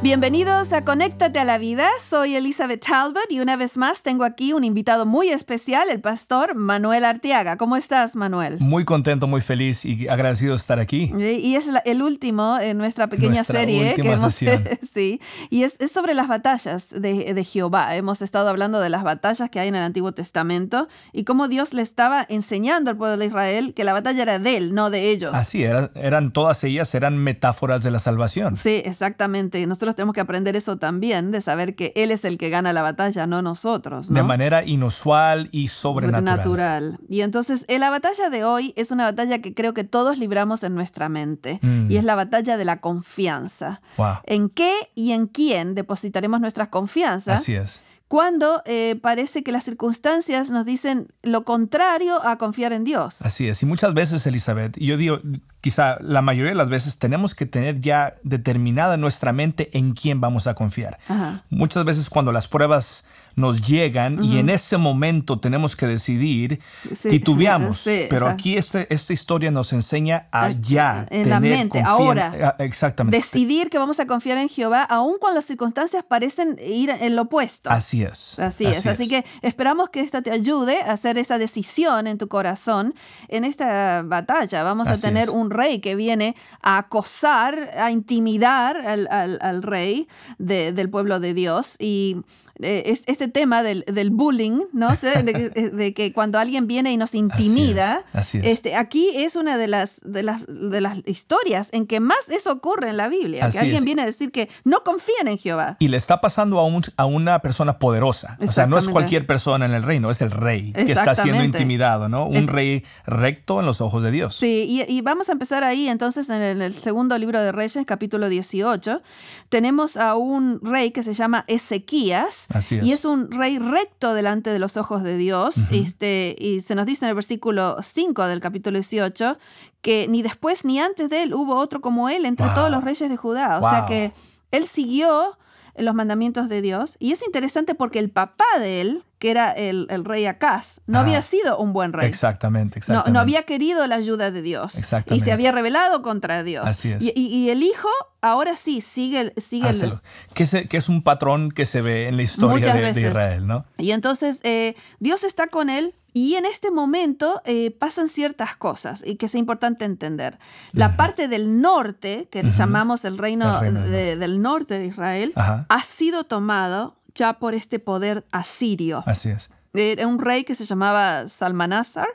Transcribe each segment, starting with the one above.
Bienvenidos a Conéctate a la Vida, soy Elizabeth Talbot y una vez más tengo aquí un invitado muy especial, el pastor Manuel Arteaga. ¿Cómo estás, Manuel? Muy contento, muy feliz y agradecido de estar aquí. Y es el último en nuestra pequeña Nuestra serie última hemos sí, y es, es sobre las batallas de, de Jehová. Hemos estado hablando de las batallas que hay en el Antiguo Testamento y cómo Dios le estaba enseñando al pueblo de Israel que la batalla era de él, no de ellos. Así era, eran todas ellas eran metáforas de la salvación. Sí, exactamente. Nosotros tenemos que aprender eso también, de saber que Él es el que gana la batalla, no nosotros. ¿no? De manera inusual y sobrenatural. Natural. Y entonces, eh, la batalla de hoy es una batalla que creo que todos libramos en nuestra mente. Mm. Y es la batalla de la confianza. Wow. ¿En qué y en quién depositaremos nuestras confianzas? Así es. Cuando eh, parece que las circunstancias nos dicen lo contrario a confiar en Dios. Así es. Y muchas veces, Elizabeth, yo digo, quizá la mayoría de las veces tenemos que tener ya determinada en nuestra mente en quién vamos a confiar. Ajá. Muchas veces cuando las pruebas nos llegan y en ese momento tenemos que decidir, Sí, titubeamos. sí, Pero exacto. aquí este- esta historia nos enseña a ya En la tener mente, confía- ahora. ah, Exactamente. Decidir que vamos a confiar en Jehová, aun cuando las circunstancias parecen ir en lo opuesto. Así es. Así, es. Así que esperamos que esta te ayude a hacer esa decisión en tu corazón en esta batalla. Vamos Así a tener es. un rey que viene a acosar, a intimidar al, rey de- del pueblo de Dios. Y eh, es- este tema del, del bullying, ¿no? De, que- de que cuando alguien viene y nos intimida, así es. Este, aquí es una de las, de, las, de las historias en que más eso ocurre en la Biblia. Así que alguien es. viene a decir que no confían en Jehová. Y le está pasando a, un- a una persona poderosa. O sea, no es cualquier persona en el reino, es el rey que está siendo intimidado, ¿no? Un rey recto en los ojos de Dios. Sí, y, y vamos a empezar ahí entonces en el, el segundo libro de Reyes, capítulo 18. Tenemos a un rey que se llama Ezequías. Así es. Y es un rey recto delante de los ojos de Dios. este, y se nos dice en el versículo 5 del capítulo 18 que ni después ni antes de él hubo otro como él entre Wow. todos los reyes de Judá. O sea que él siguió los mandamientos de Dios. Y es interesante porque el papá de él, que era el, el rey Acaz, no había sido un buen rey. Exactamente, No, exactamente. no había querido la ayuda de Dios. Y Exactamente. se había rebelado contra Dios. Así es. Y, y- y el hijo ahora sí sigue, el- sigue el-. Que, se- que es un patrón que se ve en la historia de. Israel, ¿no? Y entonces eh, Dios está con él y en este momento eh, pasan ciertas cosas y que es importante entender. La parte del norte, que llamamos el reino, El reino del de- del norte de Israel, Ajá. ha sido tomado ya por este poder asirio. Así es. Era un rey que se llamaba Salmanásar,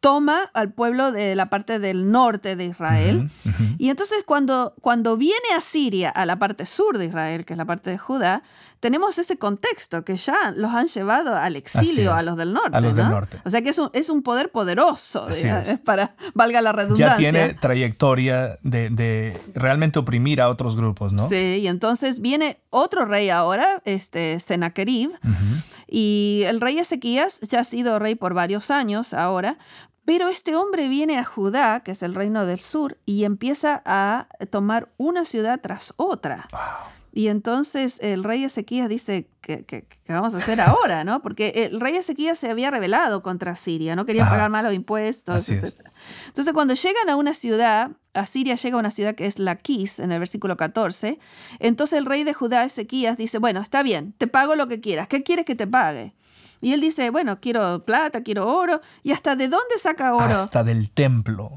toma al pueblo de la parte del norte de Israel. Y entonces cuando, cuando viene a Siria, a la parte sur de Israel, que es la parte de Judá, tenemos ese contexto que ya los han llevado al exilio a los del norte. a los del ¿no? norte. O sea que es un, es un poder poderoso, Así digamos, es. para, valga la redundancia. Ya tiene trayectoria de, de realmente oprimir a otros grupos, ¿no? Sí, y entonces viene otro rey ahora, este Sennacherib, y el rey Ezequías ya ha sido rey por varios años ahora, pero este hombre viene a Judá, que es el reino del sur, y empieza a tomar una ciudad tras otra. Y entonces el rey Ezequías dice, ¿qué, qué- qué vamos a hacer ahora? ¿no? Porque el rey Ezequías se había rebelado contra Siria, no quería Ajá. pagar malos impuestos, etc. Entonces cuando llegan a una ciudad, a Siria llega a una ciudad que es Laquis, en el versículo 14, entonces el rey de Judá, Ezequías, dice, bueno, está bien, te pago lo que quieras, ¿qué quieres que te pague? Y él dice, bueno, quiero plata, quiero oro, y hasta de dónde saca oro. Hasta del templo.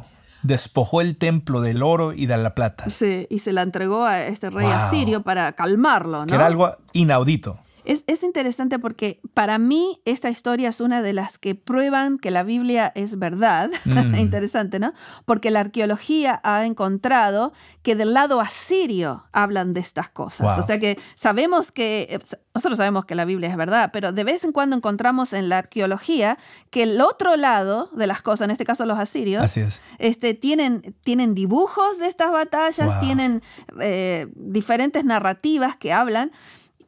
Despojó el templo del oro y de la plata. Sí, y se la entregó a este rey Wow. asirio para calmarlo, ¿no? Que era algo inaudito. Es, es interesante porque para mí esta historia es una de las que prueban que la Biblia es verdad. Mm. interesante, ¿no? Porque la arqueología ha encontrado que del lado asirio hablan de estas cosas. Wow. O sea que sabemos que, eh, nosotros sabemos que la Biblia es verdad, pero de vez en cuando encontramos en la arqueología que el otro lado de las cosas, en este caso los asirios, Así es. este, tienen, tienen dibujos de estas batallas, Wow. tienen eh, diferentes narrativas que hablan.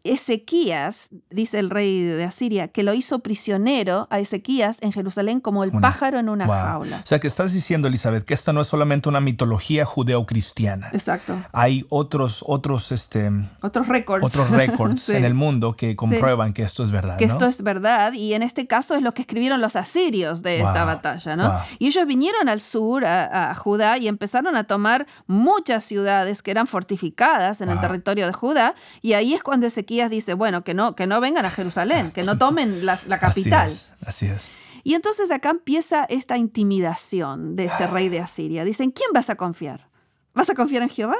Ezequías, dice el rey de Asiria, que lo hizo prisionero a Ezequías en Jerusalén como el pájaro en una jaula. O sea que estás diciendo, Elizabeth, que esta no es solamente una mitología judeocristiana. Exacto. Hay otros, otros, este, otros récords, otros récords en el mundo que comprueban que esto es verdad. Que esto es verdad y en este caso es lo que escribieron los asirios de esta batalla, ¿no? Y ellos vinieron al sur, a, Judá, y empezaron a tomar muchas ciudades que eran fortificadas en el territorio de Judá y ahí es cuando Ezequías dice, bueno, que no, que no vengan a Jerusalén, que no tomen la, capital. Así es, así es. Y entonces acá empieza esta intimidación de este rey de Asiria. Dicen, ¿quién vas a confiar? ¿Vas a confiar en Jehová?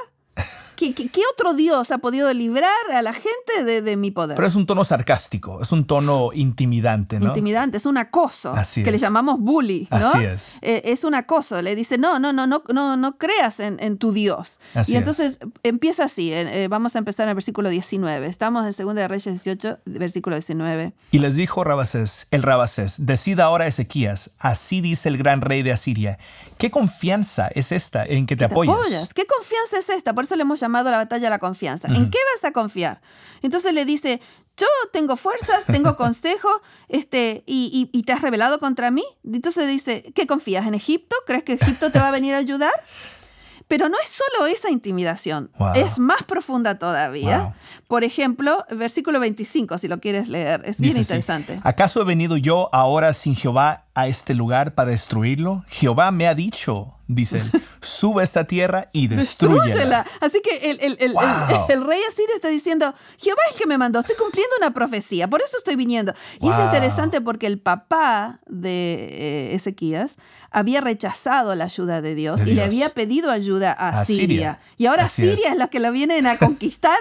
¿Qué, otro Dios ha podido librar a la gente de, mi poder? Pero es un tono sarcástico, es un tono intimidante, ¿no? Intimidante, es un acoso, que le llamamos bully, ¿no? Así es. Eh, es un acoso, le dice, no, no, no, no, no, no creas en, tu Dios. y entonces empieza así, eh, vamos a empezar en el versículo 19, estamos en 2 de Reyes 18, versículo 19. Y les dijo Rabasés, el Rabasés, decida ahora Ezequías, así dice el gran rey de Asiria, ¿qué confianza es esta en que te, apoyas? ¿Qué confianza es esta? Por eso le hemos llamado llamado la batalla de la confianza. ¿En qué vas a confiar? Entonces le dice, yo tengo fuerzas, tengo consejo, este, y, y, te has rebelado contra mí. Entonces dice, ¿qué confías? ¿En Egipto? ¿Crees que Egipto te va a venir a ayudar? Pero no es solo esa intimidación, es más profunda todavía. Por ejemplo, versículo 25, si lo quieres leer, es bien interesante. ¿Acaso he venido yo ahora sin Jehová a este lugar para destruirlo? Jehová me ha dicho, dice él, sube esta tierra y destruyela. Así que el, el, el, el, rey asirio está diciendo, Jehová es el que me mandó, estoy cumpliendo una profecía, por eso estoy viniendo. Y es interesante porque el papá de eh, Ezequías había rechazado la ayuda de Dios, y le había pedido ayuda a, Siria. Y ahora Siria es. la que la vienen a conquistar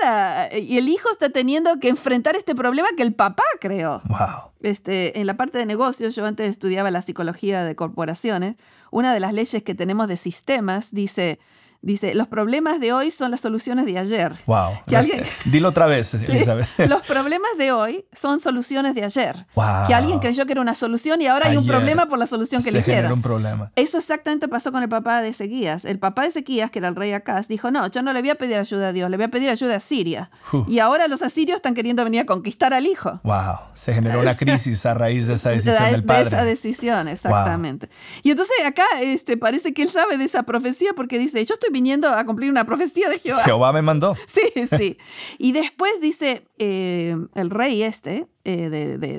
y el hijo está teniendo que enfrentar este problema que el papá creó. Wow. Este, en la parte de negocios, yo antes estudiaba la psicología de corporaciones, una de las leyes que tenemos de sistemas dice, Dice, los problemas de hoy son las soluciones de ayer. Wow. Dilo otra vez, Elizabeth. Los problemas de hoy son soluciones de ayer. Que alguien creyó que era una solución y ahora hay un problema por la solución que eligieron. un problema. Eso exactamente pasó con el papá de Ezequías. El papá de Ezequías, que era el rey Acaz, dijo, no, yo no le voy a pedir ayuda a Dios, le voy a pedir ayuda a Siria. Y ahora los asirios están queriendo venir a conquistar al hijo. Wow. Se generó una crisis a raíz de esa decisión del padre. De esa decisión, exactamente. Y entonces acá este, parece que él sabe de esa profecía porque dice, yo estoy viniendo a cumplir una profecía de Jehová. Jehová me mandó. Sí, sí. Y después dice, eh, el rey este eh,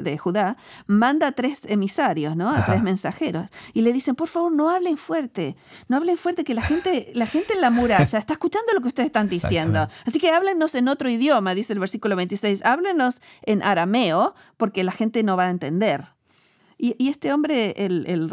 de, Judá manda a tres emisarios, ¿no? A tres mensajeros. Y le dicen, por favor, no hablen fuerte. No hablen fuerte, que la gente, la gente en la muralla está escuchando lo que ustedes están diciendo. Así que háblenos en otro idioma, dice el versículo 26. Háblenos en arameo, porque la gente no va a entender. Y, este hombre, el, el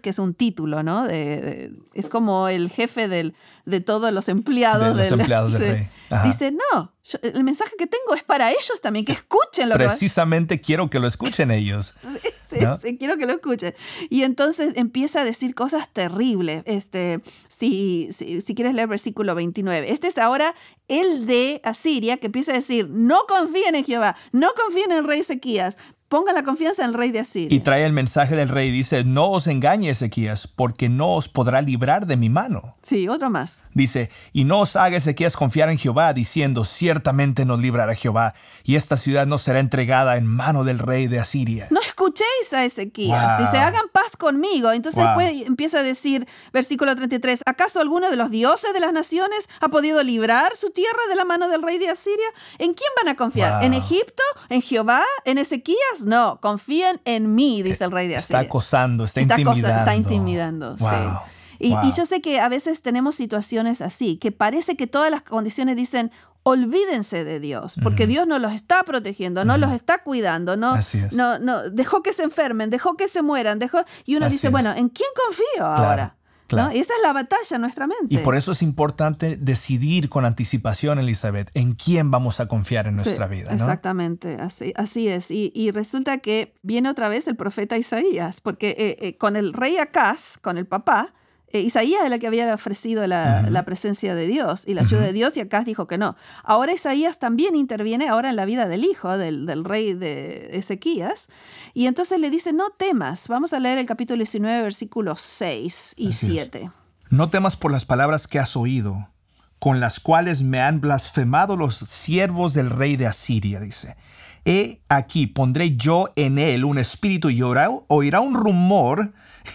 que es un título, ¿no? es como el jefe del, de todos los empleados, de los empleados del rey. Dice, no, el mensaje que tengo es para ellos también, que escuchen lo Precisamente quiero que lo escuchen ellos. sí, quiero que lo escuchen. Y entonces empieza a decir cosas terribles. Este, si, si, si quieres leer versículo 29. Este es ahora el de Asiria que empieza a decir, no confíen en Jehová, no confíen en el rey Ezequías, Ponga la confianza en el rey de Asiria. Y trae el mensaje del rey. Dice, no os engañe Ezequías, porque no os podrá librar de mi mano. Sí, otro más. Dice, y no os haga Ezequías confiar en Jehová, diciendo, ciertamente nos librará Jehová, y esta ciudad no será entregada en mano del rey de Asiria. No escuchéis a Ezequías. Dice, hagan paz conmigo. Entonces empieza a decir, versículo 33, ¿acaso alguno de los dioses de las naciones ha podido librar su tierra de la mano del rey de Asiria? ¿En quién van a confiar? ¿En Egipto? ¿En Jehová? ¿En Ezequías? No, confíen en mí, dice el rey de Asiria. Está acosando, está, intimidando. está intimidando, sí. Y, yo sé que a veces tenemos situaciones así, que parece que todas las condiciones dicen, olvídense de Dios, porque Dios no los está protegiendo, no los está cuidando, no, no, no, dejó que se enfermen, dejó que se mueran, dejó, y uno dice, bueno, ¿en quién confío ahora? Y esa es la batalla en nuestra mente. Y por eso es importante decidir con anticipación, Elizabeth, en quién vamos a confiar en nuestra vida. Exactamente, así, así es. Y, resulta que viene otra vez el profeta Isaías, porque eh, eh, con el rey Acaz, con el papá, eh, Isaías es el que había ofrecido la, presencia de Dios y la ayuda de Dios y acá dijo que no. Ahora Isaías también interviene ahora en la vida del hijo del, rey de Ezequías y entonces le dice, no temas. Vamos a leer el capítulo 19, versículos 6 y 7. No temas por las palabras que has oído con las cuales me han blasfemado los siervos del rey de Asiria, dice. He aquí, pondré yo en él un espíritu y oirá, oirá un rumor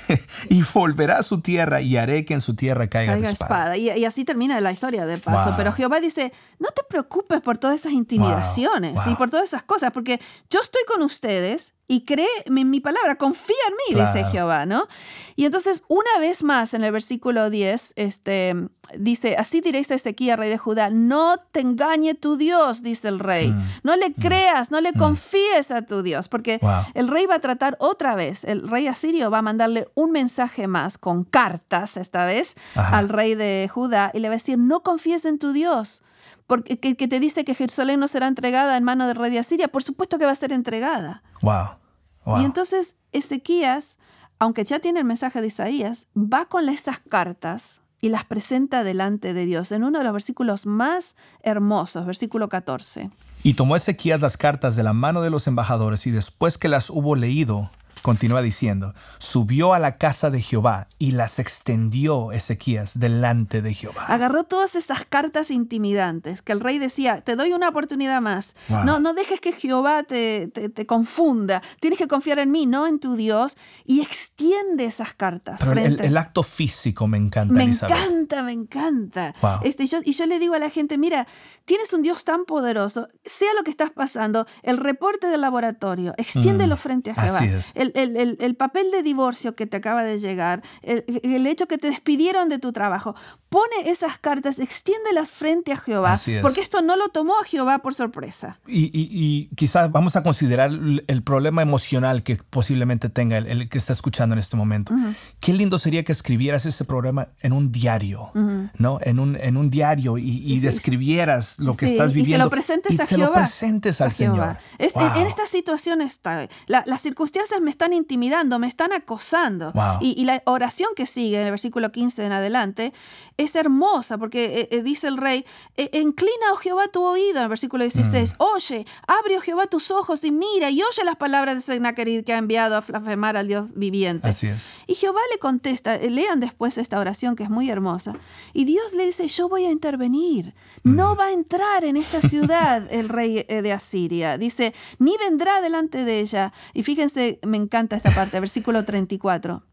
y volverá a su tierra y haré que en su tierra caiga, espada. espada. Y, y así termina la historia de paso. Wow. Pero Jehová dice, no te preocupes por todas esas intimidaciones Wow. y por todas esas cosas, porque yo estoy con ustedes y cree en mi palabra, confía en mí, dice. Jehová, ¿no? Y entonces, una vez más, en el versículo 10, este, dice, así diréis a Ezequiel, rey de Judá, no te engañe tu Dios, dice el rey. Mm. No le creas, no le confíes a tu Dios, porque Wow. el rey va a tratar otra vez, el rey asirio va a mandarle un mensaje más con cartas esta vez Ajá. al rey de Judá y le va a decir, no confíes en tu Dios. Porque que, que te dice que Jerusalén no será entregada en mano del rey de Asiria, por supuesto que va a ser entregada. Wow. Wow. Y entonces Ezequías, aunque ya tiene el mensaje de Isaías, va con esas cartas y las presenta delante de Dios en uno de los versículos más hermosos, versículo 14. Y tomó Ezequías las cartas de la mano de los embajadores y después que las hubo leído, continúa diciendo, subió a la casa de Jehová y las extendió Ezequías delante de Jehová. Agarró todas esas cartas intimidantes que el rey decía, te doy una oportunidad más. Wow. No, no dejes que Jehová te, te- te confunda. Tienes que confiar en mí, no en tu Dios. Y extiende esas cartas. Pero el, acto físico me encanta, me Elizabeth. encanta, me encanta. Wow. Este, yo, y yo le digo a la gente, mira, tienes un Dios tan poderoso, sea lo que estás pasando, el reporte del laboratorio, extiéndelo Mm, frente a Jehová. así es. El, el- el- el papel de divorcio que te acaba de llegar, el, el hecho que te despidieron de tu trabajo, pone esas cartas, extiéndelas frente a Jehová, es. porque esto no lo tomó a Jehová por sorpresa. Y, y- y quizás vamos a considerar el, problema emocional que posiblemente tenga el, el que está escuchando en este momento. Qué lindo sería que escribieras ese problema en un diario, ¿no? En un, en un diario y, y describieras lo que Sí, estás Y se viviendo. lo presentes y a se Jehová. lo presentes al a Jehová. Señor. Es- Wow. en, en esta situación está. la- las circunstancias me están intimidando, me están acosando. Wow. Y, y la oración que sigue en el versículo 15 en adelante es hermosa porque eh, eh, dice el rey, eh, inclina, oh Jehová, tu oído, en el versículo 16, oye, abre, oh Jehová, tus ojos y mira, y oye las palabras de Sennacherib que ha enviado a blasfemar al Dios viviente. Así es. Y Jehová le contesta, eh, lean después esta oración que es muy hermosa, y Dios le dice, yo voy a intervenir, no va a entrar en esta ciudad el rey eh, de Asiria, dice, ni vendrá delante de ella. Y fíjense, me encanta esta parte, versículo 34.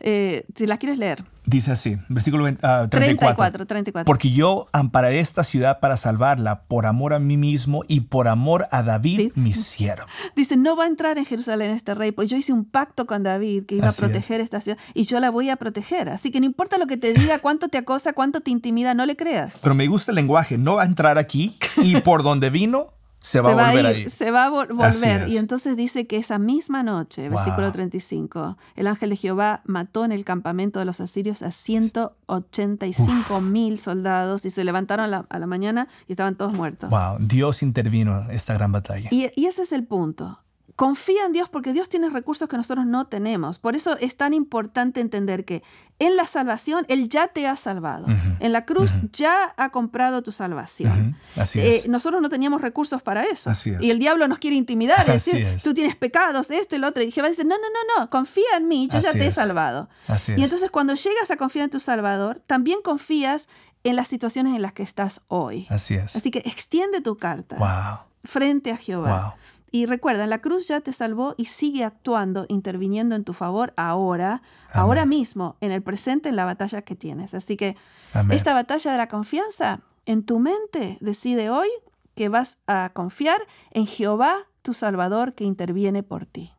Eh, si la quieres leer. Dice así, versículo 20, ah, 34. 34, 34. Porque yo ampararé esta ciudad para salvarla por amor a mí mismo y por amor a David, Sí. mi siervo. Dice, no va a entrar en Jerusalén este rey, pues yo hice un pacto con David que iba Así a proteger esta ciudad y yo la voy a proteger. Así que no importa lo que te diga, cuánto te acosa, cuánto te intimida, no le creas. Pero me gusta el lenguaje, no va a entrar aquí y por donde vino se va se a volver a a ir, ir. se va a vol- volver. Y entonces dice que esa misma noche, Wow. versículo 35, el ángel de Jehová mató en el campamento de los asirios a 185 mil soldados y se levantaron a la, a la mañana y estaban todos muertos. Wow, Dios intervino en esta gran batalla. Y, y ese es el punto. Confía en Dios porque Dios tiene recursos que nosotros no tenemos. Por eso es tan importante entender que en la salvación Él ya te ha salvado. En la cruz ya ha comprado tu salvación. Así Eh, es. nosotros no teníamos recursos para eso. Así es. Y el diablo nos quiere intimidar, Así decir, es. tú tienes pecados, esto y lo otro. Y Jehová dice, no, no, no, no, confía en mí, yo ya te he salvado. Así Y es. entonces cuando llegas a confiar en tu Salvador, también confías en las situaciones en las que estás hoy. Así es. Así que extiende tu carta Wow. frente a Jehová. Wow. Y recuerda, la cruz ya te salvó y sigue actuando, interviniendo en tu favor ahora, Amén. ahora mismo, en el presente, en la batalla que tienes. Así que Amén. esta batalla de la confianza, en tu mente, decide hoy que vas a confiar en Jehová, tu Salvador, que interviene por ti.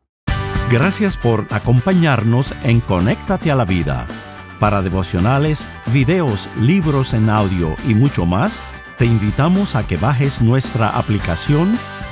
Gracias por acompañarnos en Conéctate a la Vida. Para devocionales, videos, libros en audio y mucho más, te invitamos a que bajes nuestra aplicación